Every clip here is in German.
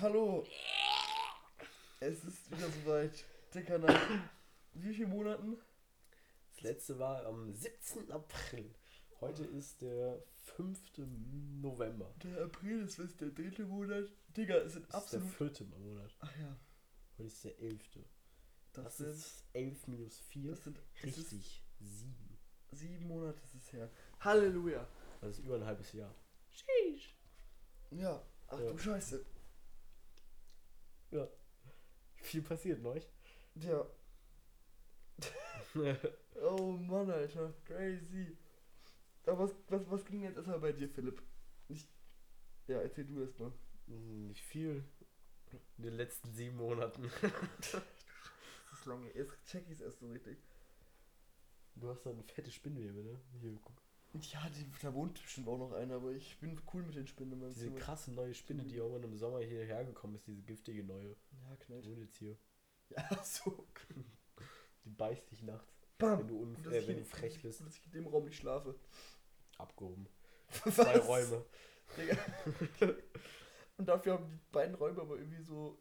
Hallo. Es ist wieder soweit. Dicker nach wie vielen Monaten? Das letzte war am 17. April. Heute ist der 5. November. Der April ist was der dritte Monat. Digga, es sind Das ist der absolut. vierte Monat. Ach ja. Heute ist der 11. Das, Das, sind, ist 11 minus 4. das sind Richtig. 7. sieben Monate ist es her. Halleluja. Das ist über ein halbes Jahr. Ja. Ach Ja. du Scheiße. Ja. Viel passiert, ne? Ja. Oh Mann, Alter. Crazy. Aber was, was, was ging jetzt erstmal bei dir, Philipp? Ich, ja, erzähl du erst mal. Nicht viel. In den letzten sieben Monaten. Das ist lange. Jetzt check ich es erst so richtig. Du hast da eine fette Spinnwebe, ne? Hier, guck. Ja, die, da wohnt bestimmt auch noch einer, aber ich bin cool mit den Spinnen in meinem Diese Zimmer. krasse neue Spinne, die irgendwann im Sommer hierher gekommen ist, diese giftige neue. Ja, knallt. Wohnt jetzt hier. Ja, so. Die beißt dich nachts, Bam. wenn du, unf äh, wenn in- du frech bist. Dass ich in dem Raum nicht schlafe. Abgehoben. Zwei Räume. Digga. Und dafür haben die beiden Räume aber irgendwie so.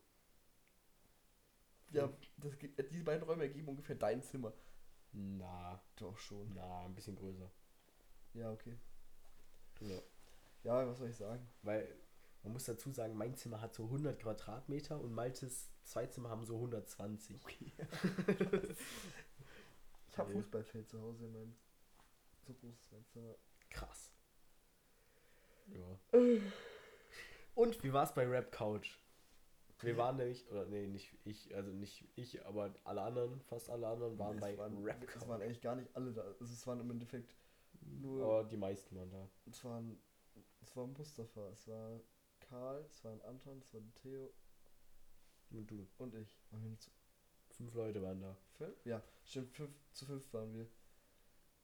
Ja, das, ge- diese beiden Räume ergeben ungefähr dein Zimmer. Na, Doch schon. na, ein bisschen größer. Ja, okay. Ja. Ja, was soll ich sagen? Weil, man muss dazu sagen, mein Zimmer hat so 100 Quadratmeter und Maltes zwei Zimmer haben so 120. Ich habe Nee. Fußballfeld zu Hause in meinem. So groß ist mein Zimmer. Krass. Ja. Und wie war's bei Rap Couch? Wir waren nämlich, oder nee, nicht ich, also nicht ich, aber alle anderen, fast alle anderen waren Es bei waren, Rap Es Couch. waren eigentlich gar nicht alle da. Also es waren im Endeffekt nur. Aber die meisten waren da. Es waren. Es war Mustafa, es war Karl, es war ein Anton, es war ein Theo Und du. und ich. Zu Fünf Leute waren da. fünf? Ja, stimmt, fünf, zu fünf waren wir.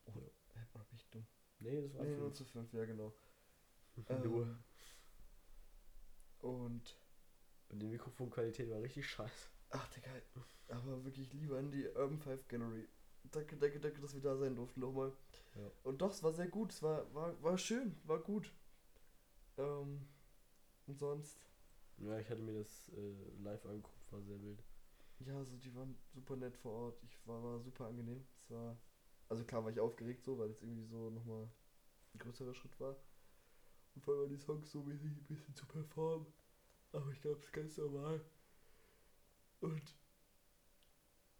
Oh, Ja. bin ich dumm? Nee, das waren Nee, nur zu fünf, ja genau. Nur. Ähm, Und. Und die Mikrofonqualität war richtig scheiße. Ach, Digga, aber wirklich lieber an die Urban 5 Gallery. Danke, danke, danke, dass wir da sein durften nochmal. Ja. Und doch, es war sehr gut, es war, war, war schön, war gut. Ähm, und sonst, Ja, ich hatte mir das äh, live angeguckt, war sehr wild. ja, also die waren super nett vor Ort. Ich war, war super angenehm. Es war, also klar war ich aufgeregt so, weil es irgendwie so nochmal ein größerer Schritt war. Und vor allem die Songs so mäßig ein bisschen zu performen. Aber ich glaube, es ist ganz normal. Und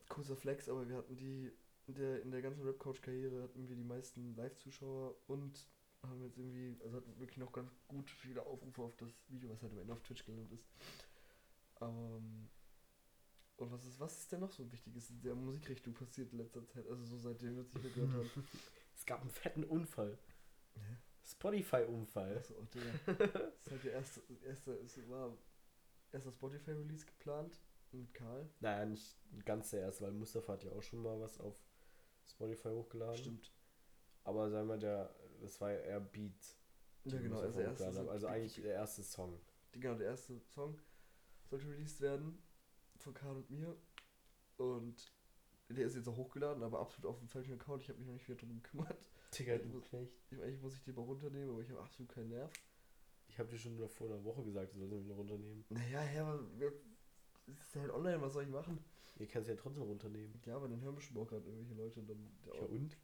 kurzer Flex, aber wir hatten die in der, in der ganzen Rap-Couch-Karriere hatten wir die meisten Live-Zuschauer und haben jetzt irgendwie, also hatten wirklich noch ganz gut viele Aufrufe auf das Video, was halt am Ende auf Twitch gelandet ist. Ähm, und was ist, was ist denn noch so Wichtiges in der Musikrichtung passiert in letzter Zeit? Also so seitdem wir uns nicht mehr gehört haben. Es gab einen fetten Unfall. Hä? Spotify-Unfall. Achso, oh, Digga. Das ist halt der erste, erste, es war erster Spotify-Release geplant mit Karl. Naja, nicht ganz der erste, weil Mustafa hat ja auch schon mal was auf Spotify hochgeladen. Stimmt. Aber sagen wir, der, das war ja eher Beat. Ja, genau, also der erste, so- also eigentlich der erste Song. genau, der erste Song sollte released werden von Karl und mir. Und der ist jetzt auch hochgeladen, aber absolut auf dem falschen Account. Ich habe mich noch nicht wieder drum gekümmert. Digga, du Knecht. Ich, eigentlich muss ich den mal runternehmen, aber ich habe absolut keinen Nerv. Ich habe dir schon vor einer Woche gesagt, du sollst ihn wieder runternehmen. Naja, ja, aber es ist halt online, was soll ich machen? Ihr kannst ja trotzdem runternehmen. Ja, aber dann hören bestimmt auch gerade irgendwelche Leute und dann. Ja, auch. und?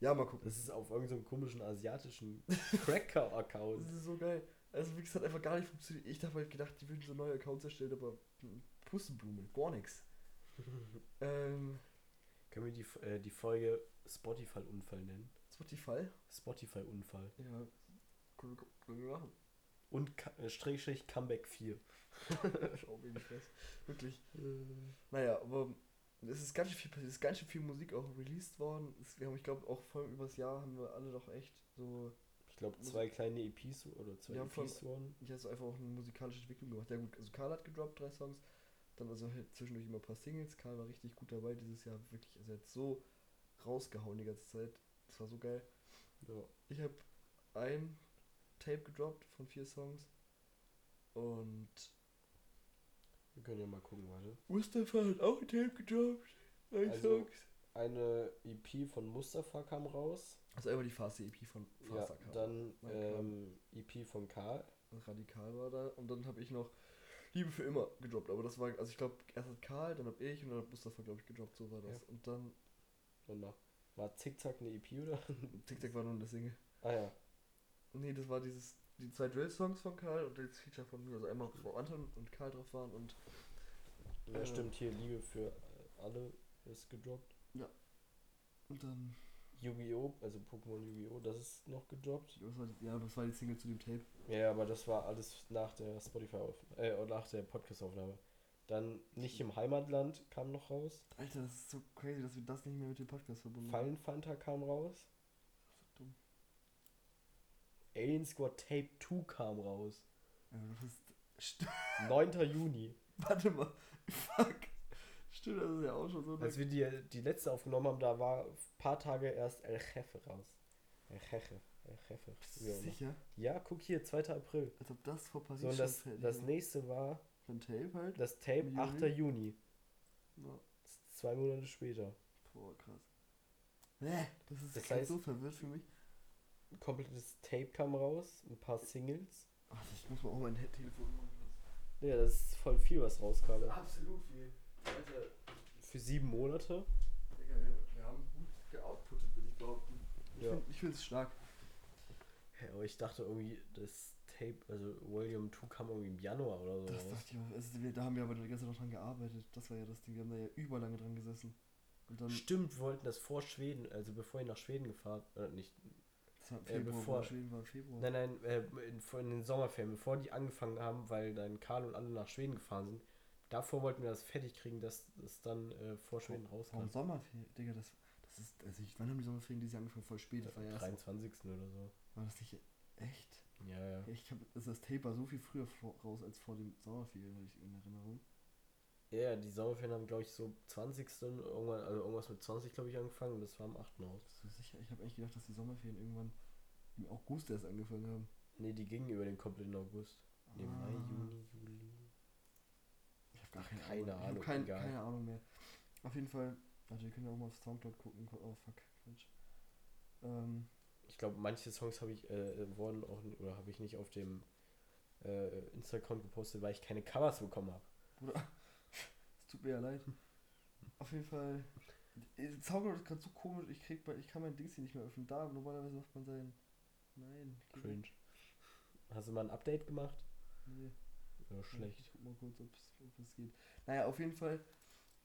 Ja, mal gucken. Das ist auf irgendeinem so komischen asiatischen Cracker-Account. Das ist so geil. Also, wie gesagt, einfach gar nicht funktioniert. Ich habe halt gedacht, die würden so neue Accounts erstellen, aber Pusteblume, gar nix. Ähm, Können wir die, äh, die Folge Spotify-Unfall nennen? Spotify? Spotify-Unfall. Ja, können wir, können wir machen. Und Ka- äh, Strichstrich Comeback 4. Schau nicht fest. Wirklich. Naja, aber es ist ganz schön viel passiert. Es ist ganz schön viel Musik auch released worden. Es, wir haben, ich glaube, auch vor allem übers Jahr haben wir alle doch echt so, Ich glaube, zwei kleine EPs oder zwei von- EPs wurden. ich habe so einfach auch eine musikalische Entwicklung gemacht. Ja gut, also Karl hat gedroppt, drei Songs. Dann also halt zwischendurch immer ein paar Singles. Karl war richtig gut dabei dieses Jahr. Wirklich, also er hat so rausgehauen die ganze Zeit. Das war so geil. Ja. Ich habe ein Tape gedroppt von vier Songs. Und Wir können ja mal gucken, warte. Mustafa hat auch ein Tape gedroppt. Drei Also- Songs. Eine EP von Mustafa kam raus. Also einmal die Fast EP von Fast ja, dann ähm, EP von Karl. Radikal war da. Und dann habe ich noch Liebe für immer gedroppt. Aber das war, also ich glaube, erst hat Karl, dann hab ich und dann hat Mustafa, glaube ich, gedroppt. So war das. Ja. Und dann, Danach. War Zickzack eine EP oder? TikTok war nur eine Single. ah ja. Nee, das war dieses, die zwei Drill-Songs von Karl und das Feature von mir. Also einmal, wo Anton und Karl drauf waren und Ja, Ja. stimmt, hier Liebe für äh, alle ist gedroppt. Und dann, Yu-Gi-Oh!, also Pokémon Yu-Gi-Oh!, das ist noch gedroppt. was war ja, das war die Single zu dem Tape. Ja, aber das war alles nach der Spotify auf äh, oder nach der Podcast-Aufnahme. Dann nicht im Heimatland kam noch raus. Alter, das ist so crazy, dass wir das nicht mehr mit dem Podcast verbunden Fallen Fanta kam raus. Alien Squad Tape 2 kam raus. Ja, du bist. St 9. Juni. Warte mal. Fuck. Stimmt, das ist ja auch schon so. Als wir die, die letzte aufgenommen haben, da war ein paar Tage erst El Jefe raus. El Jefe. El Jefe. sicher? Ja, guck hier, 2. April. Als ob das vor Paris So, und das, das nächste war Von Tape halt? das Tape Im 8. Juni? Ja. Das ist zwei Monate später. Boah, krass. Das ist Das das heißt- so verwirrt für mich. Komplettes Tape kam raus, ein paar Singles. Ach, ich muss mal auch mein Telefon machen. Ja, das ist voll viel, was rauskam. Absolut viel. Alter, Für sieben Monate. Digga, wir, wir haben gut geoutputtet, würde ich behaupten. Ich Ja. find- Ich finde es stark. Ja, aber ich dachte irgendwie, das Tape, also Volume 2 kam irgendwie im Januar oder so. Das dachte ich auch. Also, wir, da haben wir aber die ganze Zeit noch dran gearbeitet. Das war ja das Ding. Wir haben da ja überlange dran gesessen. Stimmt, wir wollten das vor Schweden, also bevor ihr nach Schweden gefahren, oder nicht, Das war äh, Februar, bevor- Schweden war im Februar. nein, nein, äh, in, in den Sommerferien, bevor die angefangen haben, weil dann Karl und alle nach Schweden gefahren sind. Davor wollten wir das fertig kriegen, dass es dann äh, vor Schweden rauskam. Warum Sommerferien? Digga, das, das ist. Also, ich, wann haben die Sommerferien dieses Jahr angefangen? Voll spät. Das war ja Am erst. 23. oder so. War das nicht echt? Ja, ja. Ich hab, also das Tape war so viel früher vor, raus als vor den Sommerferien, hatte ich in Erinnerung. Ja, die Sommerferien haben, glaube ich, so 20. irgendwann, also irgendwas mit 20, glaube ich, angefangen und das war am 8. aus. Bist du sicher? Ich habe eigentlich gedacht, dass die Sommerferien irgendwann im August erst angefangen haben. Nee, die gingen über den kompletten August. Nee, Mai, Ah. Juni, Juli. Ich habe gar keine, keine Ahnung. Ich Ahnung, hab kein, keine Ahnung mehr. Auf jeden Fall, warte, wir können ja auch mal auf Soundcloud gucken. Oh, fuck, Quatsch. Ähm, Ich glaube, manche Songs habe ich, äh, wurden auch, oder habe ich nicht auf dem äh, Instagram gepostet, weil ich keine Covers bekommen habe. Bruder, tut mir ja leid. Auf jeden Fall, äh, Soundcloud ist gerade so komisch, ich, krieg, bei- ich kann mein Dings hier nicht mehr öffnen. Da, normalerweise macht man sein... Nein, Cringe. nicht. Hast du mal ein Update gemacht? Nee. Ja, Ich schlecht. guck mal kurz, ob es geht. Naja, auf jeden Fall.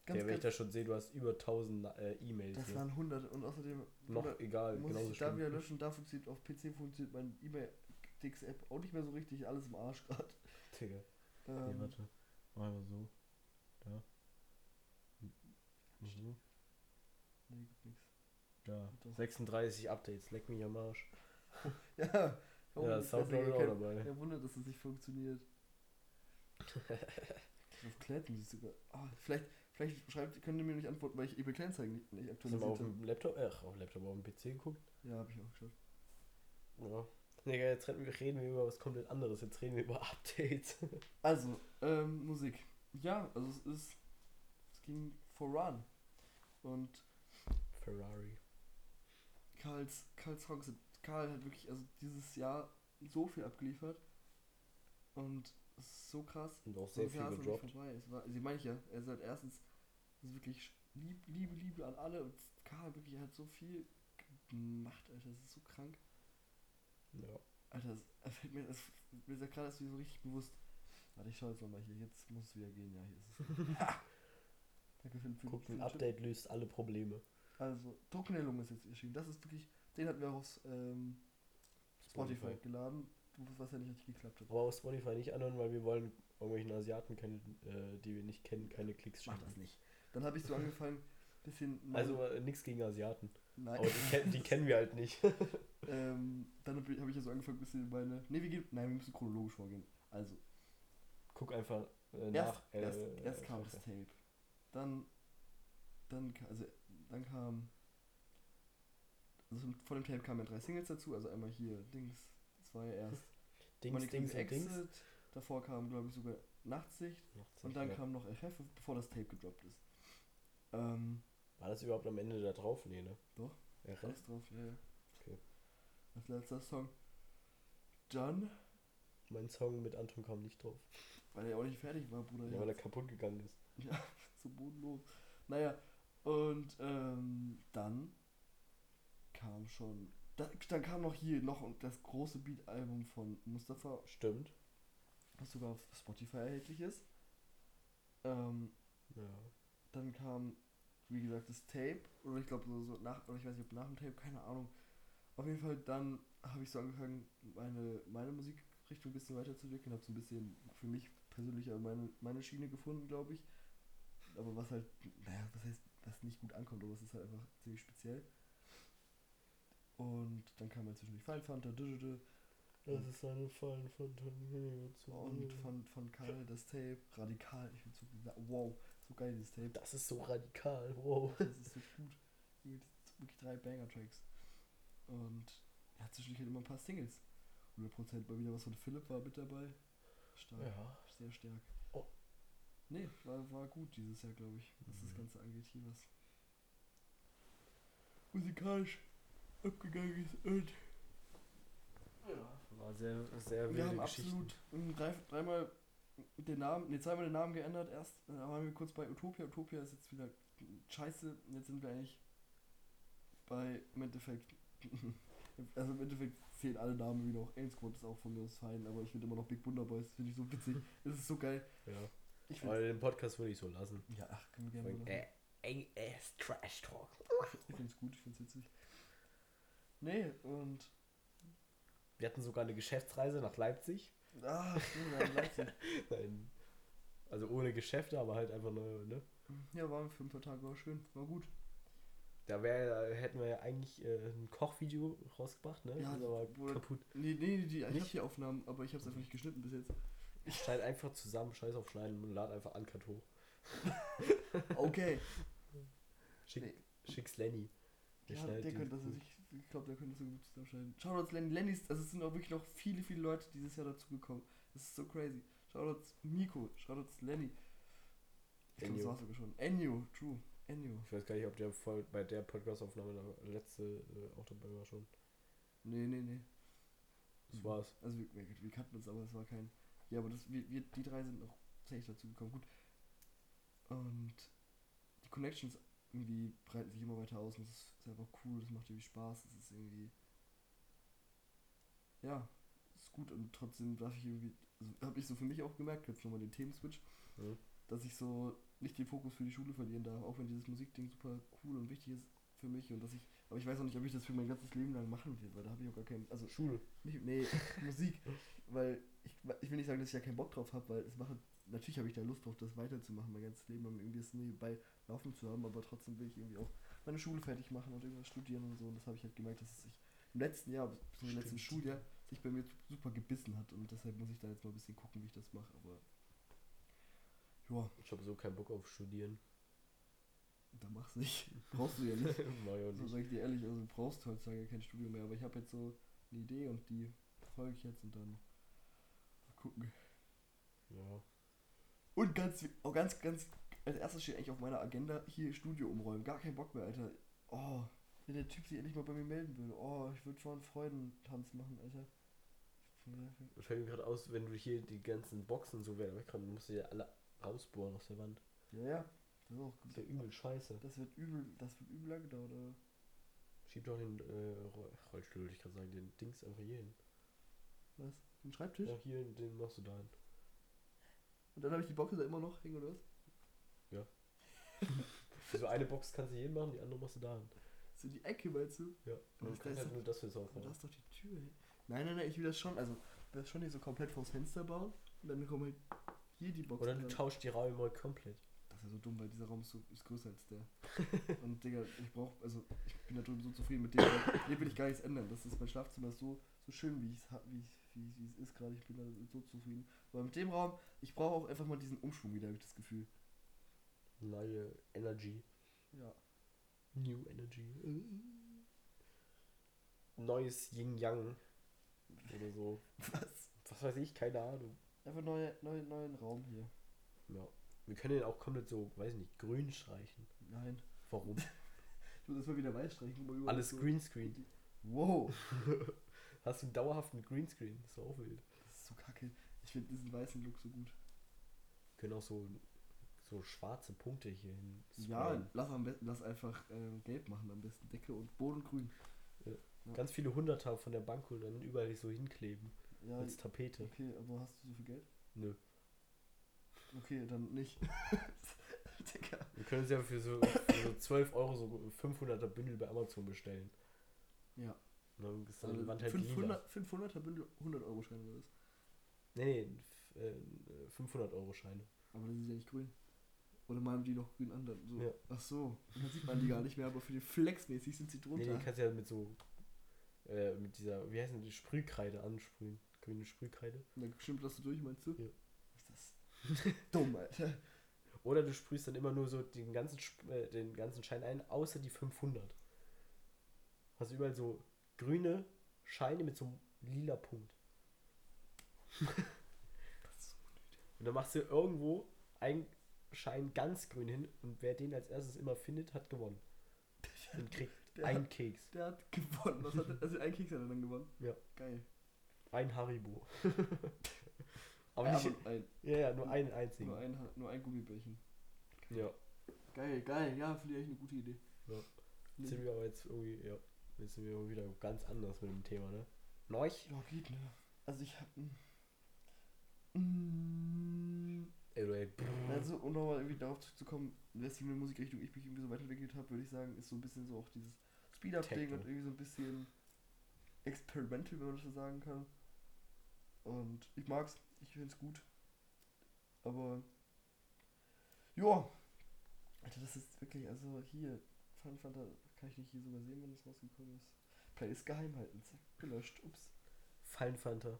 Ganz, ja, wenn ich das schon sehe, du hast über 1000 äh, E-Mails. das hier. waren 100 und außerdem Noch egal, muss genauso ich da wieder löschen. Da funktioniert auf PC funktioniert mein E-Mail-Dix-App auch nicht mehr so richtig. Alles im Arsch gerade. Digga. Nee, Ähm, warte. Mach mal so. Da. So. nee, gibt. Da. Doch. 36 Updates, leck mich am Arsch. Ja, oh, ja, ist Soundcloud auch dabei. Kein Wunder, dass es nicht funktioniert. Auf muss ich sogar. Ah, vielleicht, vielleicht schreibt, könnt ihr mir nicht antworten, weil ich eBay Kleinzeigen nicht, nicht auf aktualisiert habe. dem Laptop, ach, auf dem Laptop, auf dem PC geguckt? Ja, habe ich auch geschaut. Ja. Digga, jetzt reden wir, reden wir über was komplett anderes. Jetzt reden wir über Updates. Also, ähm, Musik. Ja, also es ist. Es ging voran. Und Ferrari. Karls, Karls sind. Karl hat wirklich, also dieses Jahr so viel abgeliefert. Und es ist so krass. Und auch So sehr viel Jahr ist gedroppt. vorbei. Es war, also meine ich ja, er ist halt erstens ist wirklich lieb, Liebe, Liebe an alle und Karl wirklich hat so viel gemacht, Alter, das ist so krank. Ja. Alter, das, fällt mir, das, mir ist ja gerade so richtig bewusst. Warte, ich schau jetzt nochmal hier, jetzt muss es wieder gehen, ja, hier ist es. Ha! Danke für, für, Guck, für ein den Tipp. Update löst alle Probleme. Also, Lunge ist jetzt erschienen. Das ist wirklich, den hatten wir auch auf ähm, Spotify, geladen, was ja nicht richtig geklappt hat. Aber auf Spotify nicht anhören, weil wir wollen irgendwelchen Asiaten, keine, äh, die wir nicht kennen, keine Klicks Mach schenken. das nicht. Dann habe ich so angefangen, bisschen. Also äh, nichts gegen Asiaten. nein. Aber die, die kennen wir halt nicht. ähm, dann habe ich, hab ich ja so angefangen, bisschen meine. Ne, wir gehen. Nein, wir müssen chronologisch vorgehen. Also, Guck einfach äh, erst, nach. äh, erst, äh, erst kam das Scheiße. Tape. Dann. Dann, also, dann kam. Also vor dem Tape kamen ja drei Singles dazu. Also einmal hier, Dings. Das war ja erst. Dings, Money Dings und Dings. Exit. Davor kam, glaube ich, sogar Nachtsicht. Und dann kam noch FF, bevor das Tape gedroppt ist. Ähm, War das überhaupt am Ende da drauf? Nee, ne? Doch. Ja, alles drauf, ja, ja. Okay. Als letzter Song. Dann. Mein Song mit Anton kam nicht drauf. Weil er auch nicht fertig war, Bruder. Ja, weil er kaputt gegangen ist. Ja, so bodenlos. Naja, und ähm, dann kam schon. Da, dann kam noch hier noch das große Beat-Album von Mustafa, Stimmt. was sogar auf Spotify erhältlich ist. Ähm, Ja. dann kam, wie gesagt, das Tape. Oder ich glaube, so, so nach, oder ich weiß nicht, ob nach dem Tape, keine Ahnung. Auf jeden Fall, dann habe ich so angefangen, meine, meine Musikrichtung ein bisschen weiterzuentwickeln. Habe so ein bisschen für mich persönlich meine, meine Schiene gefunden, glaube ich. Aber was halt, naja, was heißt, was nicht gut ankommt, aber es ist halt einfach ziemlich speziell. Und dann kam halt zwischendurch Final Fanta, Digital Das ist eine Fallen von Tony zu und von, von Karl das Tape, radikal. Ich bin so, wow, so geil dieses Tape. Das ist so radikal, wow. Das ist so gut. Wirklich drei Banger-Tracks. Und ja, zwischendurch halt immer ein paar Singles. 100% mal wieder was von Philipp war mit dabei. Stark. Ja. Sehr stark. Nee, war, war gut dieses Jahr, glaube ich, was das Mhm. Ganze angeht. Hier was musikalisch abgegangen ist. Und War sehr, sehr wir wilde haben Geschichten. absolut drei, dreimal den Namen, ne, zweimal den Namen geändert erst. Dann waren wir kurz bei Utopia. Utopia ist jetzt wieder scheiße. Jetzt sind wir eigentlich bei im Endeffekt. Also im Endeffekt fehlen alle Namen wie noch. Ain Squad ist auch von mir aus fein, aber ich finde immer noch Big Wunder Boys. Das finde ich so witzig. Das ist so geil. Ja. Ich Aber den Podcast würde ich so lassen. Ja, ach, können wir gerne mal Äh, machen. AS Trash Talk. Ich finde es gut, ich finde es witzig. Nee, und. Wir hatten sogar eine Geschäftsreise nach Leipzig. Ah, stimmt, haben Leipzig. Nein. Also ohne Geschäfte, aber halt einfach nur, ne? Ja, waren wir für ein paar Tage, war schön, war gut. Da wär, hätten wir ja eigentlich äh, ein Kochvideo rausgebracht, ne? Ja, Das ist aber kaputt. Nee, nee, die, ich hab die Aufnahmen, aber ich hab's einfach nicht geschnitten bis jetzt. Ich schneide einfach zusammen, scheiß auf Schneiden und lad einfach Uncut hoch. Okay. Schick, Nee. Schick's Lenny. Der Ja, schneidet der könnte das, ich, ich glaube, der könnte das so gut zusammenschneiden. Shoutouts Lenny. Lenny ist, also es sind auch wirklich noch viele, viele Leute dieses Jahr dazugekommen. Das ist so crazy. Shoutouts Miko, Shoutouts Lenny. Ich glaube, das war sogar schon. Ennio, true. Ennio. Ich weiß gar nicht, ob der voll bei der Podcast-Aufnahme der letzte äh, auch dabei war schon. Nee, nee, nee. Das war's. Also wir, wir, wir kannten uns, aber es war kein. Ja, aber das, wir, wir, die drei sind noch safe dazu gekommen. Gut. Und die Connections irgendwie breiten sich immer weiter aus und das ist einfach cool, das macht irgendwie Spaß, das ist irgendwie. Ja, ist gut und trotzdem darf ich irgendwie. Also habe ich so für mich auch gemerkt, jetzt nochmal den Themenswitch, Mhm. dass ich so nicht den Fokus für die Schule verlieren darf, auch wenn dieses Musikding super cool und wichtig ist für mich und dass ich. Aber ich weiß auch nicht, ob ich das für mein ganzes Leben lang machen will, weil da habe ich auch gar keinen. Also Schule. nicht, nee, Musik. Weil ich, ich will nicht sagen, dass ich ja keinen Bock drauf habe, weil es macht. Natürlich habe ich da Lust drauf, das weiterzumachen, mein ganzes Leben, um irgendwie das nebenbei laufen zu haben, aber trotzdem will ich irgendwie auch meine Schule fertig machen und irgendwas studieren und so. Und das habe ich halt gemerkt, dass es sich im letzten Jahr, im letzten. Schuljahr, sich bei mir super gebissen hat. Und deshalb muss ich da jetzt mal ein bisschen gucken, wie ich das mache. Aber ja, Ich habe so keinen Bock auf Studieren. Da mach's nicht. Brauchst du ja nicht. Ja So nicht. sag ich dir ehrlich, also du brauchst heutzutage kein Studium mehr, aber ich habe jetzt so eine Idee und die verfolge ich jetzt und dann mal gucken. Ja. Und ganz, auch ganz, ganz, als erstes steht eigentlich auf meiner Agenda hier Studio umräumen. Gar kein Bock mehr, Alter. Oh, wenn der Typ sich endlich mal bei mir melden würde. Oh, ich würde schon Freudentanz machen, Alter. Das fällt mir gerade aus, wenn du hier die ganzen Boxen so wieder wegräumen, musst du ja alle rausbohren aus der Wand. Ja, ja. Das ist auch Das ist ja übel scheiße. Das wird übel, das wird übel lang gedauert, oder? Schieb doch den äh, Roll- Rollstuhl, ich kann sagen, den Dings einfach hier hin. Was? Den Schreibtisch? Ja, hier, den machst du da hin. Und dann habe ich die Box da immer noch hängen, oder was? So eine Box kannst du hier machen, die andere machst du da hin. So die Ecke, meinst du? Ja. Und das du kannst ist halt doch- nur das jetzt aufbauen. da ist doch die Tür. ey. Nein, nein, nein, ich will das schon, also, ich will das schon nicht so komplett vors Fenster bauen. Und dann kommen halt hier die Box. Oder du dran. tauschst die Räume mal komplett. Das ist ja so dumm, weil dieser Raum ist, so, ist größer als der. Und Digga, ich brauch, also ich bin da drüben so zufrieden mit dem. Hier will ich gar nichts ändern. Das ist mein Schlafzimmer ist so, so schön, wie, hab- wie, wie, wie es ist gerade. Ich bin da so zufrieden. Aber mit dem Raum, ich brauche auch einfach mal diesen Umschwung wieder, habe ich das Gefühl. Neue Energy. Ja. New Energy. Neues Yin-Yang. Oder so. Was? Was weiß ich, keine Ahnung. Einfach neue, neue, neuen Raum hier. Ja. Wir können den auch komplett so, weiß nicht, grün streichen. Nein. Warum? Ich muss erstmal wieder weiß streichen. mal, überall Alles so- Greenscreen. Wow. Hast du dauerhaft einen Greenscreen? Das ist auch wild. Das ist so kacke. Ich finde diesen weißen Look so gut. können auch so, so schwarze Punkte hier hin. Ja, lass, am besten, lass einfach ähm, gelb machen, am besten Decke und Boden grün. ja. Ganz viele Hunderter von der Bank und dann überall so hinkleben. Ja, Als Tapete. okay, aber hast du so viel Geld? Nö. Okay, dann nicht. Digga. Wir können uns ja für so, für so 12 Euro so 500er Bündel bei Amazon bestellen. Ja. Dann ist dann Also die Wand halt lila. 500, 500er Bündel 100 Euro Scheine war das. Nee, nee, äh, 500 Euro Scheine. Aber das ist ja nicht grün. Oder malen die noch grün an? Dann so. Ja. Ach so. Dann sieht man die gar nicht mehr, aber für die Flexmäßig sind sie Nee, drunter. die kannst du ja mit so, äh, mit dieser, wie heißt denn die, Sprühkreide ansprühen. Grüne Sprühkreide. Und dann das so durch, meinst du? Ja. Ist das dumm, Alter. Oder du sprühst dann immer nur so den ganzen, äh, den ganzen Schein ein, außer die 500. Hast du überall so grüne Scheine mit so einem lila Punkt. Und dann machst du irgendwo einen Schein ganz grün hin und wer den als erstes immer findet, hat gewonnen. Und kriegt Der einen hat, Keks. der hat gewonnen. Was hat also ein Keks hat er dann gewonnen. Ja. Geil. Ein Haribo. Aber Ja, nicht. aber ein, Ja, ja, nur einen einzigen. nur, ein, nur ein Gummibärchen. Ja. Geil, geil. Ja, finde ich echt eine gute Idee. Ja. Nee. Sind wir aber jetzt irgendwie, ja. Jetzt sind wir wieder ganz anders mit dem Thema, ne? Neuch? Ja, geht, ne? Also ich hab. Mm. Also, um nochmal irgendwie darauf zurückzukommen, in welche Musikrichtung ich mich irgendwie so weiterentwickelt habe, würde ich sagen, ist so ein bisschen so auch dieses Speed-Up-Ding und irgendwie so ein bisschen experimental, wenn man das so sagen kann. Und ich mag's, ich find's gut. Aber, ja. Alter, das ist wirklich, also hier, Fun Fanta, kann ich nicht hier sogar sehen, wenn das rausgekommen ist. Playlist geheim halten, zack, gelöscht, ups. Fallenfanta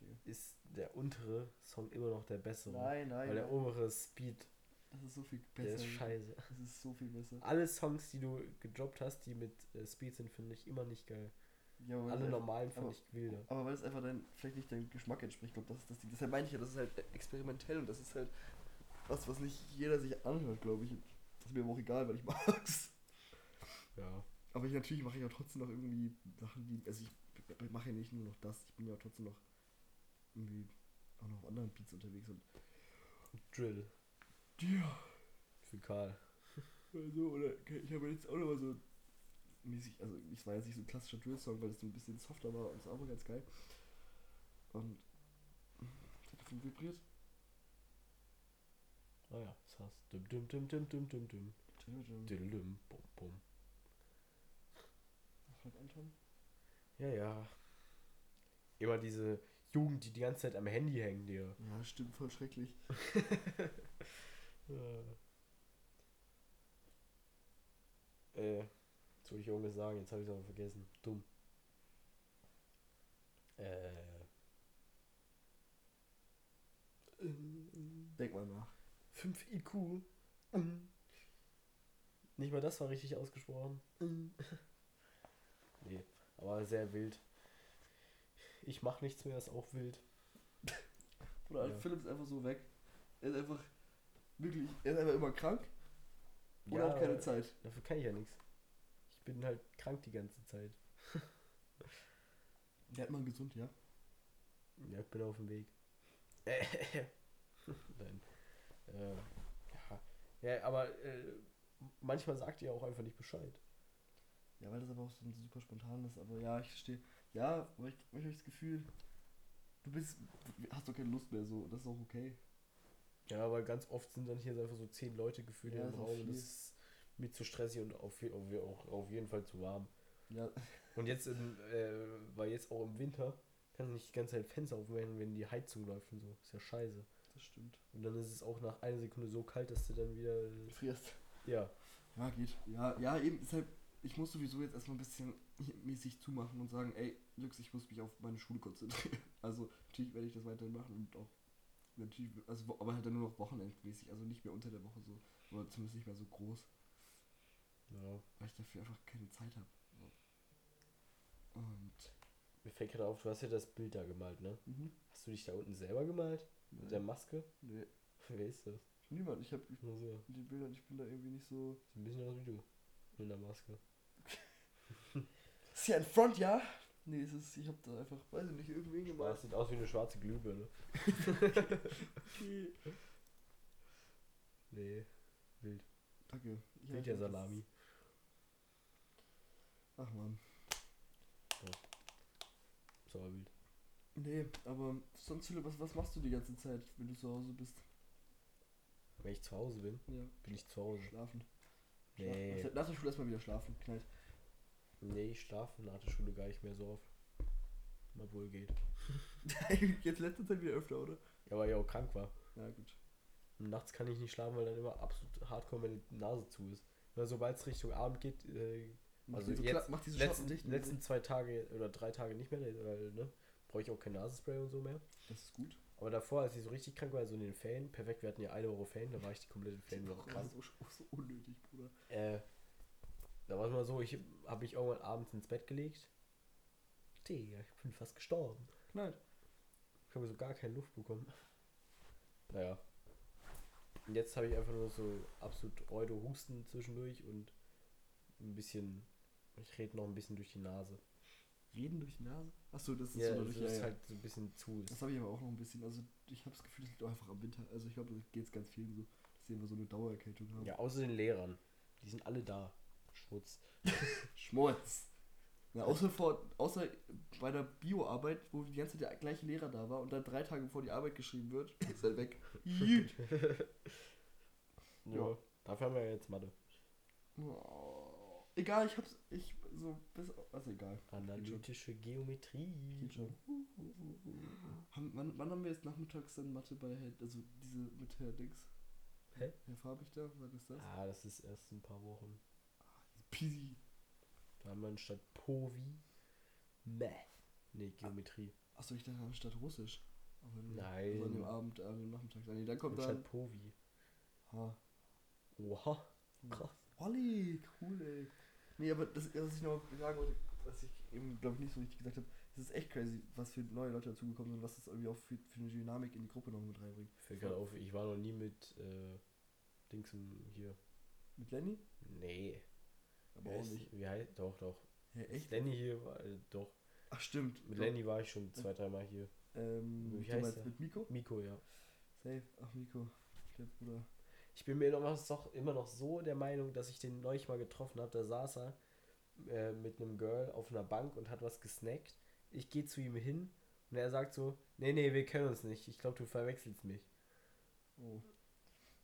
Digga. ist der untere Song immer noch der bessere. Nein, nein, Weil der nein. obere Speed, das ist so viel der besser. ist scheiße. Das ist so viel besser. Alle Songs, die du gedroppt hast, die mit äh, Speed sind, finde ich immer nicht geil. Ja, aber Alle normalen fand aber- ich wilder. Aber weil es einfach dann vielleicht nicht deinem Geschmack entspricht, ich glaube, das ist das Ding. Deshalb meine ich ja, das ist halt experimentell und das ist halt was, was nicht jeder sich anhört, glaube ich. Das ist mir aber auch egal, weil ich mag's. Ja. Aber ich natürlich mache ich ja trotzdem noch irgendwie Sachen, die. Also ich mache ja nicht nur noch das, ich bin ja trotzdem noch irgendwie auch noch auf anderen Beats unterwegs und. Drill. Ja. Für Karl. Also, oder ich habe jetzt auch noch mal so mäßig, also es war jetzt nicht so ein klassischer Drill-Song, weil es so ein bisschen softer war und es war aber ganz geil. Und Telefon vibriert. Ah ja, das heißt. Dum dum dum dum dum dum dum. Tadadam. Dum dum bum bum. Frag Anton. Ja, ja. Immer diese Jugend, die die ganze Zeit am Handy hängen, dir. Ja, stimmt, voll schrecklich. Äh, jetzt wollte ich irgendwas sagen, jetzt habe ich es aber vergessen. Dumm. Äh. Denk mal nach. 5 IQ. Nicht mal das war richtig ausgesprochen. nee, aber sehr wild. Ich mach nichts mehr, ist auch wild. Oder Ja. Philipp ist einfach so weg. Er ist einfach wirklich, er ist einfach immer krank oder hat keine Zeit. Dafür kann ich ja nichts. Bin halt krank die ganze Zeit. Hat mal gesund, ja. Ja, ich bin auf dem Weg. Nein. Äh, ja. ja, aber äh, manchmal sagt ihr auch einfach nicht Bescheid. Ja, weil das aber auch so ein super spontan ist. Aber ja, ich verstehe. Ja, aber ich, ich habe das Gefühl, du bist, hast doch keine Lust mehr so. Das ist auch okay. Ja, aber ganz oft sind dann hier einfach so zehn Leute gefühlt Ja, im Raum das ist mir zu stressig und auf, auf, auf jeden Fall zu warm. Ja, Und jetzt, in, äh, weil jetzt auch im Winter, kann ich nicht die ganze Zeit Fenster aufmachen, wenn die Heizung läuft und so. Ist ja scheiße. das stimmt. Und dann ist es auch nach einer Sekunde so kalt, dass du dann wieder. Du frierst. Ja. Ja, geht. Ja, ja, eben, deshalb, ich muss sowieso jetzt erstmal ein bisschen mäßig zumachen und sagen, ey, Lux, ich muss mich auf meine Schule konzentrieren. Also, natürlich werde ich das weiterhin machen und auch, natürlich, also, aber halt dann nur noch wochenendmäßig, also nicht mehr unter der Woche so, oder zumindest nicht mehr so groß, ja. weil ich dafür einfach keine Zeit habe. Und, Mir fällt gerade auf, du hast ja das Bild da gemalt, ne? mhm. Hast du dich da unten selber gemalt? Mit der Maske? nee, Wer ist das? niemand, ich habe Nur so. die Bilder, ich bin da irgendwie nicht so. Sieht ein bisschen aus wie du. Mit der Maske. Ist ja ein Front, ja? Nee, es ist, ich habe da einfach, weiß ich nicht, irgendwen Ja, gemalt. es sieht aus wie eine schwarze Glühbirne. Nee, wild. Danke. Ja, Wild der ich glaub, das Salami. Ach man. Ist aber wild. Nee, aber sonst, Philipp, was, was machst du die ganze Zeit, wenn du zu Hause bist? Wenn ich zu Hause bin, Ja. bin ich zu Hause. Schlafen. Nee. Schlafen. Nach der Schule erstmal wieder schlafen. Knallt. Nee, ich schlafe nach der Schule gar nicht mehr so oft. Obwohl geht. Jetzt letzte Zeit wieder öfter, oder? Ja, weil ich auch krank war. Ja, gut. Und nachts kann ich nicht schlafen, weil dann immer absolut hardcore meine Nase zu ist. Weil sobald es Richtung Abend geht, äh, Mach Also so jetzt mach die so letzten, ne? letzten zwei Tage oder drei Tage nicht mehr, weil, ne, brauche ich auch kein Nasenspray und so mehr. Das ist gut. Aber davor, als ich so richtig krank war, also in den Ferien, perfekt, wir hatten ja eine Woche Ferien, da war ich die komplette Ferienwoche Das krank. ist so, so unnötig, Bruder. Äh, da war es mal so, ich habe mich irgendwann abends ins Bett gelegt. Digga, ich bin fast gestorben. Knallt. Ich habe so gar keine Luft bekommen. Naja. Und jetzt habe ich einfach nur so absolut Eudo Husten zwischendurch und ein bisschen, ich rede noch ein bisschen durch die Nase. Jeden durch die Nase? Achso, das ist Ja, so das dadurch, ist ja, ja. halt so ein bisschen zu. Das habe ich aber auch noch ein bisschen. Also, ich habe das Gefühl, das liegt auch einfach am Winter. Also, ich glaube, da geht es ganz vielen so, dass sie immer so eine Dauererkältung haben. Ja, außer den Lehrern. Die sind alle da. Schmutz. Schmutz. Na, außer, vor, außer bei der Bioarbeit, wo die ganze Zeit der gleiche Lehrer da war und dann drei Tage bevor die Arbeit geschrieben wird, ist er weg. Ja. Ja. Dafür haben wir ja jetzt Mathe. Oh. Egal, ich hab's. Ich so. Bis, also egal. Analytische Geometrie. Geht schon. Haben, wann, wann haben wir jetzt nachmittags dann Mathe bei Herr, also diese mit Herr Dings? Hä? Herr Farbig da, wann ist das? Ah, das ist erst ein paar Wochen. Pisi. Da haben wir anstatt Povi Math. Nee, Geometrie. Achso, ich dachte anstatt Russisch. Aber. Nein. Also an dem Abend, an dem Nachmittag. Ah, Nee, dann kommt Anstatt dann. Povi. Ha. Oha. Krass. Olli, cool, ey. Nee, aber das, was ich noch sagen wollte, was ich eben, glaube ich, nicht so richtig gesagt habe, es ist echt crazy, was für neue Leute dazugekommen sind was das irgendwie auch für, für eine Dynamik in die Gruppe noch mit reinbringt. Fällt gerade auf, ich war noch nie mit äh, Dingsum hier. Mit Lenny? Nee. Aber Wie auch heißt- nicht. Wie heißt, doch, doch. Ja, echt? Lenny hier war, äh, doch. Ach, stimmt. Mit Doch. Lenny war ich schon zwei, dreimal hier. Ähm, Wie heißt meinst mit Miko? Miko, ja. Safe. Ach, Miko. Der Bruder. Ich bin mir noch, doch immer noch so der Meinung, dass ich den neulich mal getroffen habe. Da saß er äh, mit einem Girl auf einer Bank und hat was gesnackt. Ich gehe zu ihm hin und er sagt so, nee, nee, wir kennen uns nicht. Ich glaube, du verwechselst mich. Oh. Und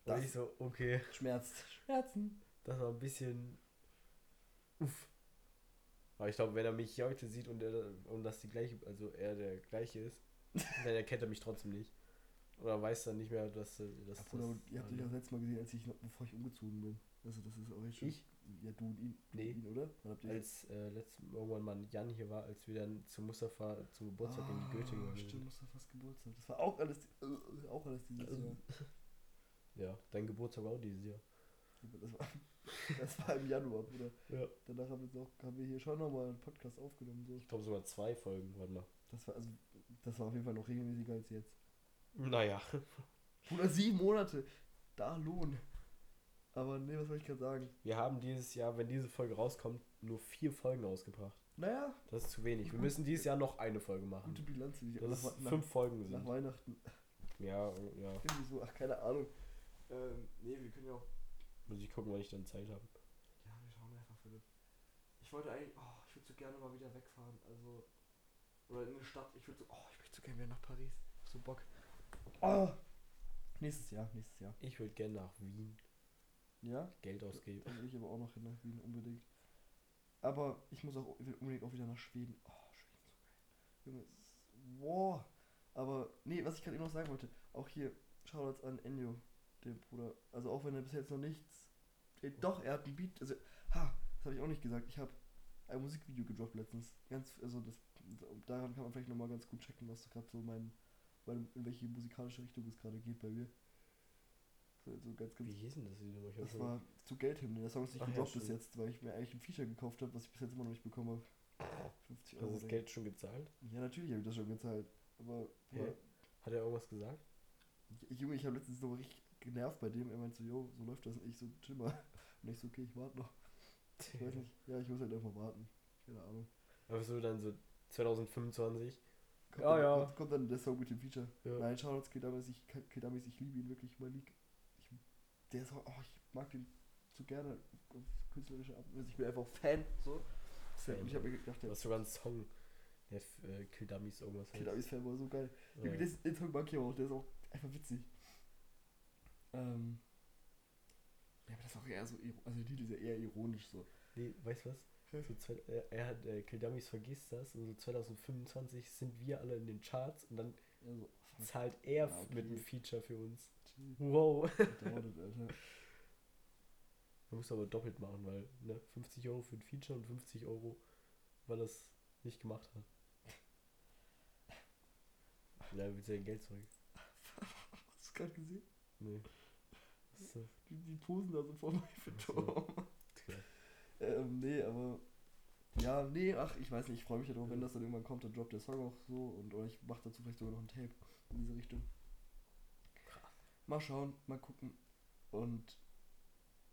Das- ich so, okay. Schmerzt. Schmerzen. Das war ein bisschen. Uff. Aber ich glaube, wenn er mich heute sieht und, er, und das die gleiche, also er der gleiche ist, dann erkennt er mich trotzdem nicht. Oder weiß dann nicht mehr, dass, äh, dass Ja, Bruder, das. ihr habt euch auch letztes Mal gesehen, als ich noch, bevor ich umgezogen bin. Also das ist auch echt schon. Ich? Ja, du und ihn. Du Nee. und ihn, oder? Als äh, letztes irgendwann mal Jan hier war, als wir dann zu Mustafa zum Geburtstag in die Goethe gegangen Ah, Stimmt, sind. Mustafas Geburtstag. Das war auch alles, äh, auch alles dieses Also- Jahr. Ja, dein Geburtstag war auch dieses Jahr. Das war, das war im Januar, Bruder. Ja. Danach haben wir, jetzt auch, haben wir hier schon nochmal einen Podcast aufgenommen. So. Ich glaube sogar zwei Folgen, warte mal. Das war also, das war auf jeden Fall noch regelmäßiger als jetzt. Naja. Bruder, sieben Monate. Da Lohn. Aber nee, was wollte ich gerade sagen? Wir haben dieses Jahr, wenn diese Folge rauskommt, nur vier Folgen ausgebracht. Naja, Das ist zu wenig. Wir müssen dieses Jahr noch eine Folge machen. gute Bilanz. Wie Dass nach, es nach, fünf Folgen nach sind. Weihnachten. Ja, ja. Irgendwie so, ach, keine Ahnung. Ähm, nee, wir können ja auch. Muss ich gucken, wann ich dann Zeit habe. Ja, wir schauen einfach, Philipp. Ich wollte eigentlich, oh, ich würde so gerne mal wieder wegfahren. Also, oder in eine Stadt. Ich würde so, oh, ich möchte so gerne wieder nach Paris. Ich hab so Bock. Oh. Nächstes Jahr, nächstes Jahr. Ich würde gerne nach Wien Ja? Geld ausgeben. Will ich aber auch noch hin nach Wien unbedingt. Aber ich muss auch ich will unbedingt auch wieder nach Schweden. Oh, Schweden so geil. Junge. Wow. Aber, nee, was ich gerade eben noch sagen wollte, auch hier, Shoutouts an Ennio, den Bruder. Also auch wenn er bis jetzt noch nichts. Äh, doch, er hat ein Beat. Also, ha, das habe ich auch nicht gesagt. Ich habe ein Musikvideo gedroppt letztens. Ganz, also das. Daran kann man vielleicht nochmal ganz gut checken, was gerade so mein. Mein- In welche musikalische Richtung es gerade geht bei mir. So, so ganz, ganz Wie hieß denn das wieder? Ich hab das schon- war zu Geldhymne. Der Song ist nicht Ach ja, gedroppt bis stimmt. jetzt, weil ich mir eigentlich ein Feature gekauft habe, was ich bis jetzt immer noch nicht bekommen habe. 50 Euro. Hast du das Geld schon gezahlt? Ja, natürlich habe ich das schon gezahlt. Aber, aber Hat er irgendwas gesagt? ich, Junge, ich habe letztens noch richtig genervt bei dem. Er meinte so, yo, so läuft das. Und ich so, chill mal. Und ich so, okay, ich warte noch. Ich weiß nicht. Ja, ich muss halt einfach warten. Keine Ahnung. Aber so dann so 2025. Kommt, Ja, dann, ja. Kommt, kommt dann der Song mit dem Feature. Ja. Nein, Shoutouts Kedamis, ich, Kedamis, ich liebe ihn wirklich, Malik. Ich der ist auch, oh, ich mag den so gerne künstlerische Weise. Ich bin einfach Fan, so. Fan, ich habe mir gedacht, Du der hast sogar einen Song, der äh, Kill Dummies irgendwas Kid Amis Fan war so geil. Ja. Das, den Song mag ich auch, der ist auch einfach witzig. Ähm. Ja, aber das ist auch eher so, also die ist ja eher ironisch so. Nee, weißt du was? So zwei, er, er hat, äh, Kill Dummies vergisst das und so 2025 sind wir alle in den Charts und dann so, fuck, zahlt er okay. mit einem Feature für uns. chill. Wow. Man muss aber doppelt machen, weil, ne, 50 Euro für ein Feature und 50 Euro, weil er es nicht gemacht hat. Ja, willst du dein Geld zurück? Hast du gerade gesehen? Nee. Das? Die, die posen da so vor meinem so. Turm. Tja. Ähm, nee, aber. Ja, nee, ach, ich weiß nicht, ich freue mich darauf, wenn Ja. das dann irgendwann kommt, dann droppt der Song auch so und oder ich mache dazu vielleicht sogar noch ein Tape in diese Richtung. Mal schauen, mal gucken. Und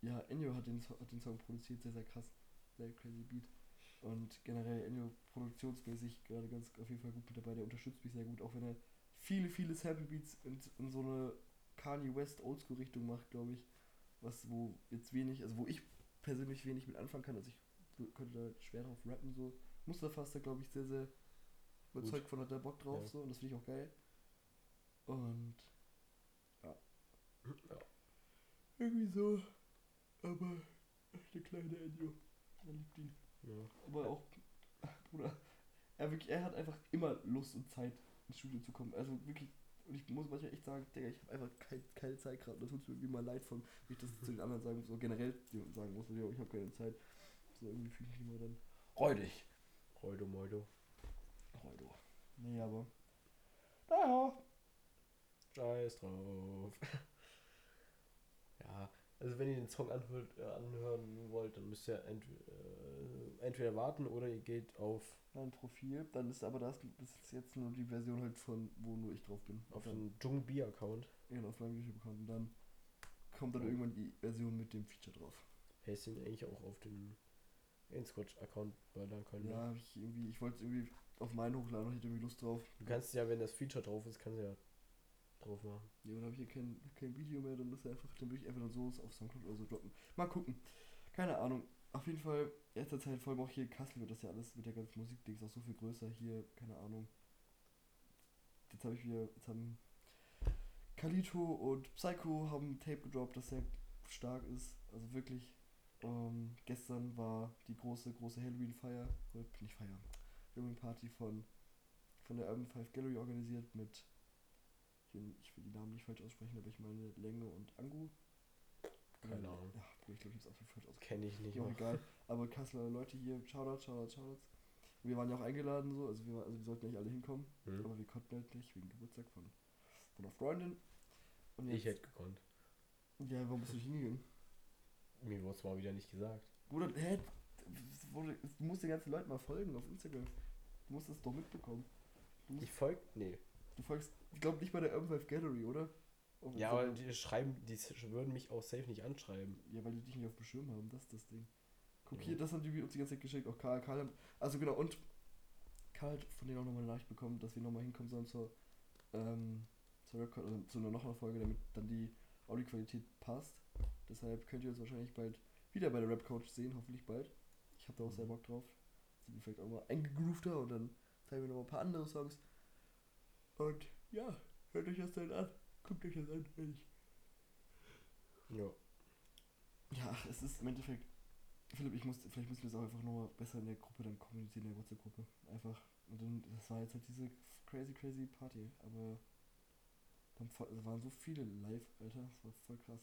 ja, Ennio hat den, hat den Song produziert, sehr, sehr krass. Sehr crazy Beat. Und generell Ennio produktionsmäßig gerade ganz auf jeden Fall gut mit dabei. Der unterstützt mich sehr gut, auch wenn er viele, viele Sample Beats in, in so eine Kanye West Oldschool Richtung macht, glaube ich. Was, wo jetzt wenig, also wo ich persönlich wenig mit anfangen kann. Also ich könnte da schwer drauf rappen, so. Mustafa ist da, glaube ich, sehr, sehr überzeugt von, hat da Bock drauf, Ja. so. Und das finde ich auch geil. Und Ja. irgendwie so, aber der kleine Ennio, er liebt ihn. Ja. Aber auch, Bruder, er, wirklich, er hat einfach immer Lust und Zeit ins Studio zu kommen. Also wirklich, und ich muss manchmal echt sagen, Digga, ich habe einfach kein, keine Zeit gerade. Da tut es mir irgendwie mal leid von, wenn ich das zu den anderen sagen, so generell sagen muss, ich habe keine Zeit. So irgendwie fühle ich mich immer dann räudig. Reudo Moido. Räudo. Nee, aber, naja. Scheiß drauf. ja, also wenn ihr den Song anhört, äh, anhören wollt, dann müsst ihr ent, äh, entweder warten oder ihr geht auf, Mein Profil, dann ist aber das, das ist jetzt nur die Version halt von, wo nur ich drauf bin. auf den Jungbi-Account. ja, auf meinem YouTube-Account und dann kommt dann Oh. irgendwann die Version mit dem Feature drauf. Paste ihn eigentlich auch auf den InSquatch-Account ballern können. Ja, hab ich irgendwie, ich wollte es irgendwie auf meinen hochladen ich hatte irgendwie Lust drauf. Du kannst ja, wenn das Feature drauf ist, kannst du ja drauf machen. Ja, dann habe ich hier kein, kein Video mehr, dann ist er einfach, dann würde ich einfach dann so auf Soundcloud oder so droppen. Mal gucken. Keine Ahnung. Auf jeden Fall, erster Zeit, vor allem auch hier in Kassel wird das ja alles mit der ganzen Musikdings auch so viel größer. Hier, keine Ahnung. Jetzt habe ich wieder, jetzt haben Kalito und Psycho haben ein Tape gedroppt, das sehr stark ist. Also wirklich. Ähm, gestern war die große, große Halloween-Feier, nicht Feier, Halloween-Party von, von der Urban 5 Gallery organisiert mit ich will die Namen nicht falsch aussprechen, aber ich meine Länge und Angu. Keine Ja. Ja, ich glaube, ich habe es absolut falsch ausgesprochen. Kenne ich nicht mal. egal. Aber Kasseler Leute hier, Shoutout, Shoutout, Shoutout. Und wir waren ja auch eingeladen, so, also wir, also wir sollten nicht alle hinkommen, Hm? aber wir konnten halt nicht wegen Geburtstag von, von einer Freundin. Und Ich hätte gekonnt. Ja, warum bist du nicht hingegangen? Mir wurde es mal wieder nicht gesagt. Bruder, hä? Wurde- Du musst den ganzen Leuten mal folgen auf Instagram. Du musst das doch mitbekommen. Musst, Ich folg. Nee. du folgst, ich glaube nicht bei der Urban 5 Gallery, oder? Auf Ja, aber die schreiben, die würden mich auch safe nicht anschreiben. Ja, weil die dich nicht auf dem Schirm haben, das ist das Ding. Guck Ja. hier, das haben die uns die ganze Zeit geschickt, auch Karl. Karl also genau, und Karl hat von denen auch nochmal eine Nachricht bekommen, dass wir nochmal hinkommen sollen zur, ähm, zur Record, also zu einer noch einer Folge, damit dann die Audioqualität passt. Deshalb könnt ihr uns wahrscheinlich bald wieder bei der Rap Couch sehen, hoffentlich bald. Ich habe da auch sehr Mhm. Bock drauf. Sind wir vielleicht auch mal eingegroovter und dann zeigen wir noch mal ein paar andere Songs. Und ja, hört euch das dann an. Guckt euch das an, ehrlich. Ja. Ja, es ist im Endeffekt. Philipp, ich muss, vielleicht müssen wir es auch einfach nochmal besser in der Gruppe dann kommunizieren, in der WhatsApp-Gruppe. Einfach. Und dann, das war jetzt halt diese crazy, crazy Party. Aber dann es waren so viele live, Alter. Das war voll krass.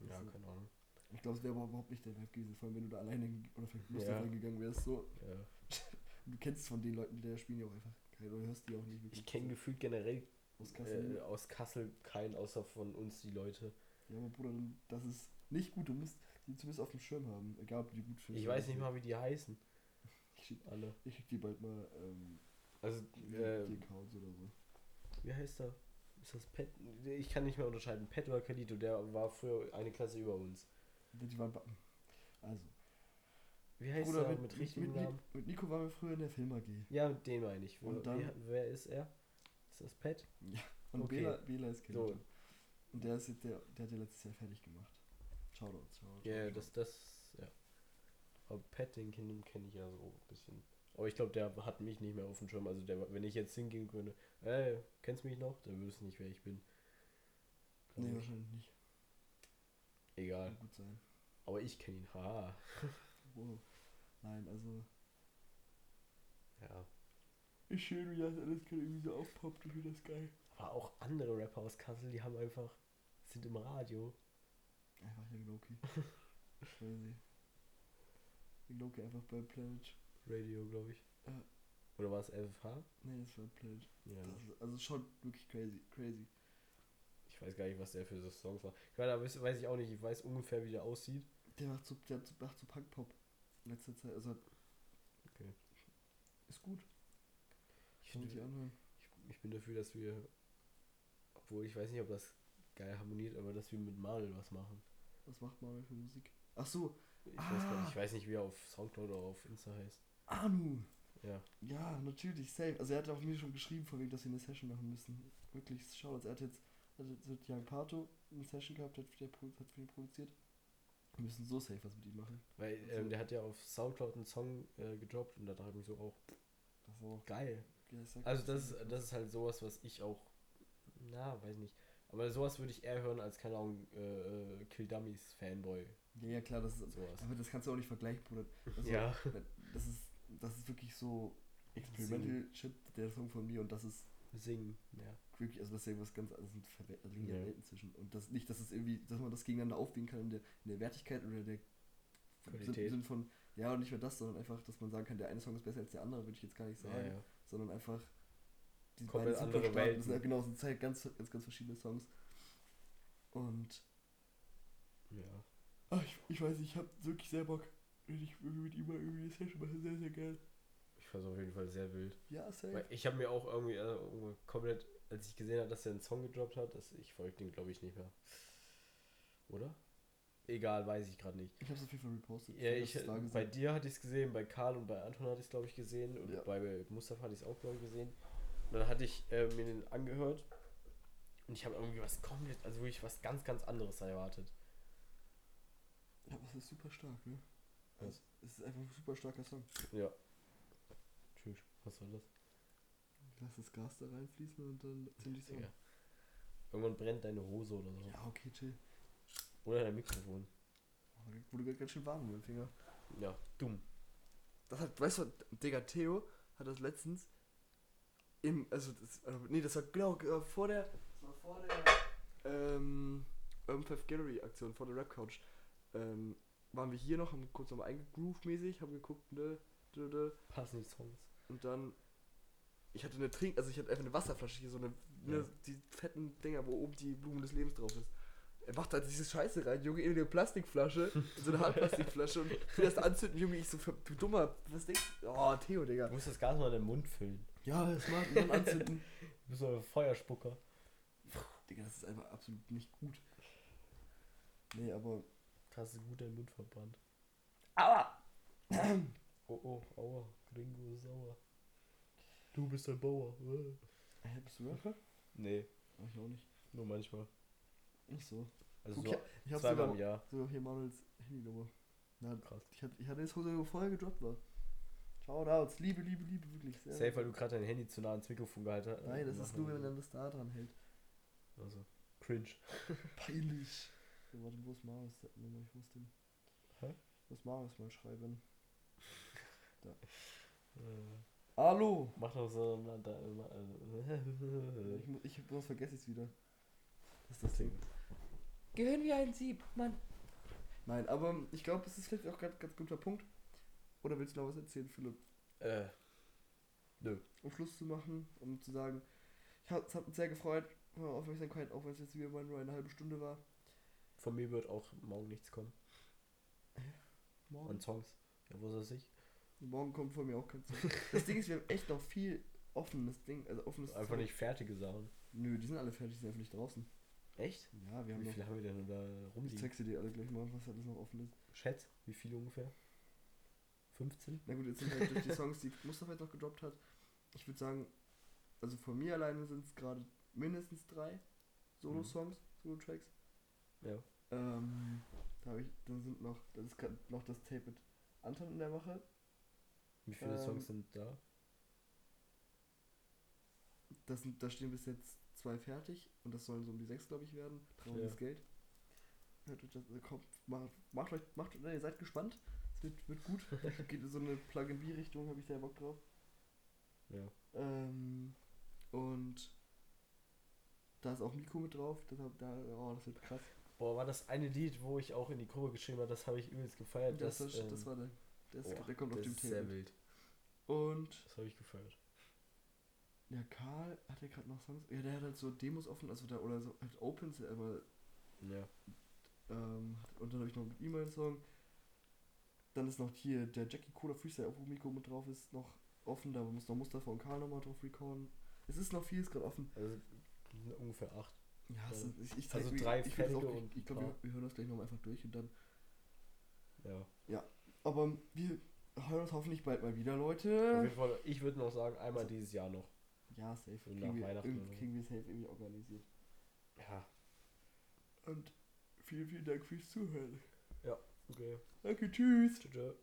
Ja, Also, keine Ahnung. Ich glaube, es wäre aber überhaupt nicht der Vibe gewesen, vor allem wenn du da alleine oder vielleicht Lust Ja. gegangen wärst. So. Ja. Du kennst von den Leuten, die da spielen, ja auch einfach oder hörst die auch nicht wirklich. Ich kenne gefühlt generell aus Kassel. äh, aus Kassel keinen, außer von uns die Leute. Ja, aber Bruder, das ist nicht gut. Du musst die zumindest auf dem Schirm haben. Egal, ob die gut findest. Ich weiß nicht mal, wie die heißen. Ich schick, Alle. ich schick dir bald mal ähm, Also, die, äh, die Accounts oder so. wie heißt er? Ist das Pet? Ich kann nicht mehr unterscheiden. Pet oder Kalito, der war früher eine Klasse über uns. Die waren also, Wie heißt Bruder, er mit, mit, mit, richtigen mit, Namen? mit Nico waren wir früher in der Film AG. Ja, den meine ich. Und Wer- dann- wer ist er? Ist das Pet? Und Okay. Bela, Bela ist Kelly. So. Und der ist jetzt der, der hat ja letztes Jahr fertig gemacht. Shoutouts, Shoutouts. Ja, yeah, das, das, ja. Aber Pat, den kenne kenn ich ja so ein bisschen. Aber ich glaube, der hat mich nicht mehr auf dem Schirm. Also der, wenn ich jetzt hingehen würde, ey, kennst du mich noch? Dann würdest du nicht, wer ich bin. Nee, Also, wahrscheinlich nicht. Egal. Kann gut sein. Aber ich kenne ihn. Haha. Wow. Nein, also. Ja. Ist schön, wie das alles gerade irgendwie so aufpoppt. Ich finde das geil. Aber auch andere Rapper aus Kassel, die haben einfach, sind im Radio. Einfach hier Loki. Crazy. Loki einfach bei Planet. Radio, glaube ich. Ja. Oder war es FFH? Nee, das war Planet. Ja. Ist, also schon wirklich crazy. Crazy. Ich weiß gar nicht, was der für so Songs war. Ich meine, da weiß ich auch nicht. Ich weiß ungefähr, wie der aussieht. Der macht so, der macht so Punk-Pop. In letzter Zeit. Also. Okay. Ist gut. Ich, anhören. ich, ich bin dafür, dass wir, obwohl ich weiß nicht, ob das geil harmoniert, aber dass wir mit Marvel was machen. Was macht Marvel für Musik? Ach so, Ich, weiß, gar Ah. nicht, ich weiß nicht, wie er auf Soundcloud oder auf Insta heißt. Anu. Ja. Ja, natürlich, safe. Also er hat auch mir schon geschrieben, von wegen, dass wir eine Session machen müssen. Wirklich, schau, also er hat jetzt, also jetzt mit Young Pato eine Session gehabt, hat, der, hat für ihn produziert. Wir müssen so safe was mit ihm machen. Weil Also- ähm, der hat ja auf Soundcloud einen Song äh, gedroppt und da dachte ich mir so auch, Das ist auch geil. Also das, ist- das ist halt sowas, was ich auch, na, weiß nicht. Aber sowas würde ich eher hören als, keine Ahnung, äh, äh, Kill Dummies Fanboy. Ja, ja, klar, das ist. Sowas. Aber das kannst du auch nicht vergleichen, Bruder. Also, Ja. Das ist, das ist wirklich so Experimental Shit, der Song von mir und das ist Singen, ja. wirklich, also das ist ja was ganz, also sind Verwe- also liegen ja. Welten zwischen. Und das nicht, dass es irgendwie, dass man das gegeneinander aufwiegen kann in der, in der Wertigkeit oder der Qualität. Im Sinn von, ja, und nicht mehr das, sondern einfach, dass man sagen kann, der eine Song ist besser als der andere, würde ich jetzt gar nicht sagen. ja, ja. Sondern einfach die Komplett beiden andere. Welten. Sind genau, sind halt ganz, ganz, ganz verschiedene Songs. Und ja. ach, ich, ich weiß, ich habe wirklich sehr Bock, wenn ich irgendwie mit ihm mal irgendwie eine Session mache, sehr, sehr geil. Ich fand es auf jeden Fall sehr wild. Ja, safe. Weil ich habe mir auch irgendwie irgendwo komplett, als ich gesehen habe, dass er einen Song gedroppt hat, dass ich folge den glaube ich nicht mehr. Oder? Egal, weiß ich gerade nicht. Ich habe es auf jeden Fall repostet. Ja, ich, es gesehen. bei dir hatte ich es gesehen, bei Karl und bei Anton hatte ich es glaube ich gesehen und Ja. bei Mustafa hatte ich es auch glaube ich gesehen. Und dann hatte ich äh, mir den angehört und ich habe irgendwie was komplett, also wirklich was ganz, ganz anderes erwartet. Ja, aber es ist super stark, ne? Was? Es ist einfach ein super starker Song. Ja. Tschüss, was soll das? Lass das Gas da reinfließen und dann ziemlich Song. Digga. Irgendwann brennt deine Hose oder so. Ja, okay, chill. Oder dein Mikrofon. Wurde gerade ganz schön warm mit dem Finger. Ja, dumm. Das hat, weißt du, Digga, Theo hat das letztens im, also, das, also nee, das war genau äh, vor der, das war vor der, ähm, Urban Five Gallery Aktion, vor der Rap Couch, ähm, waren wir hier noch, haben kurz nochmal eingegroovt mäßig, haben geguckt, ne, ne, ne, Passen die Songs. und dann, ich hatte eine Trink, also ich hatte einfach eine Wasserflasche hier, so eine, ne, Ja. die fetten Dinger, wo oben die Blumen des Lebens drauf ist. Er macht da diese Scheiße rein, Junge, in eine Plastikflasche, in so eine Handplastikflasche und will das anzünden, Junge, ich so, du dummer, was denkst du? Oh, Theo, Digga. Du musst das Gas mal in den Mund füllen. Ja, das macht dann anzünden. Du bist so ein Feuerspucker. Digga, das ist einfach absolut nicht gut. Nee, aber. Hast du gut deinen Mund verbrannt. Aua! Oh, oh, aua. Gringo ist sauer. Du bist ein Bauer. Äh. Bist du Rapper? Nee, Ich auch nicht. nur manchmal. Nicht so. Also Guck, so ich zweimal im Jahr. sogar hier Manuels Handynummer. Na, Krass. ich hatte, ich hatte das sogar vorher gedroppt war. Shoutouts, Liebe, Liebe, Liebe, wirklich. Sehr Safe, weil du gerade dein Handy zu nah ans Mikrofon gehalten hast. Nein, das ist nur, wenn man das da dran hält. Also, cringe. Peinlich. So, warte, wo ist Marius? Ich muss den. Hä? Ich muss Marius mal schreiben. Äh, Hallo! mach doch so. Na, da, äh, Ich, mu- ich bloß vergesse es wieder. Das ist das Ding. Gehören wie ein Sieb, Mann. Nein, aber ich glaube, es ist vielleicht auch gerade ganz guter Punkt. Oder willst du noch was erzählen, Philipp? Äh, Um Schluss zu machen, um zu sagen, ich hab, es hat uns sehr gefreut, eure Aufmerksamkeit, auch wenn es jetzt wieder mal nur eine halbe Stunde war. von mir wird auch morgen nichts kommen. Morgen, An Songs. Ja, wo soll es sich? morgen kommt von mir auch kein Song. Das Ding ist, wir haben echt noch viel offenes Ding, also offenes Einfach Zeug. nicht fertige Sachen. Nö, die sind alle fertig, die sind einfach nicht draußen. Echt? Ja, wir haben Wie noch. viel haben wir denn da Ich rumliegen? zeig sie dir alle gleich mal, was alles noch offen ist. Schätz, wie viel ungefähr? 15? Na gut, jetzt sind halt durch die Songs, die Mustafa jetzt noch gedroppt hat. Ich würde sagen, also von mir alleine sind es gerade mindestens drei Solo-Songs, Solo-Tracks. Ja. Ähm, Da habe ich, dann sind noch, das ist gerade noch das Tape mit Anton in der Mache. Wie viele Ähm, Songs sind da? Das sind, da stehen bis jetzt zwei fertig und das sollen so um die sechs, glaube ich, werden. Trauriges Ja. Geld. Hört euch das, äh, kommt, macht, macht euch, macht, ne, ihr seid gespannt. Es wird, wird gut. Geht in so eine Plug-and-B-Richtung, habe ich sehr Bock drauf. Ja. Ähm, und da ist auch Miko mit drauf. Das, hab- da, oh, das wird krass. Boah, war das eine Lied, wo ich auch in die Gruppe geschrieben habe, das habe ich übelst gefeiert. Das, das, das, ähm, das war der. Ist, boah, der kommt auf das dem ist sehr wild. Und Das habe ich gefeiert. Ja, Karl hat er gerade noch Songs. Ja, der hat halt so Demos offen, also da oder so halt Opens, aber Ja. ähm, und dann habe ich noch mit ihm einen Song. Dann ist noch hier der Jackie Cola Freestyle, wo Miko mit drauf ist, noch offen. Da muss noch Mustafa und Karl nochmal drauf recorden. Es ist noch vieles gerade offen. Also ungefähr acht. Ja, Ja. ist, ich, ich zeig Also drei ich, das auch- und ich, ich glaube, wir, wir hören das gleich nochmal einfach durch und dann. Ja. Aber wir hören uns hoffentlich bald mal wieder, Auf Leute. jeden Fall, ich würde noch sagen, einmal Also- dieses Jahr noch. Ja, safe. So nach Kriegen wir, kriegen wir safe irgendwie organisiert. Ja. Und vielen, vielen Dank fürs Zuhören. Okay. Danke, tschüss. Tschüss.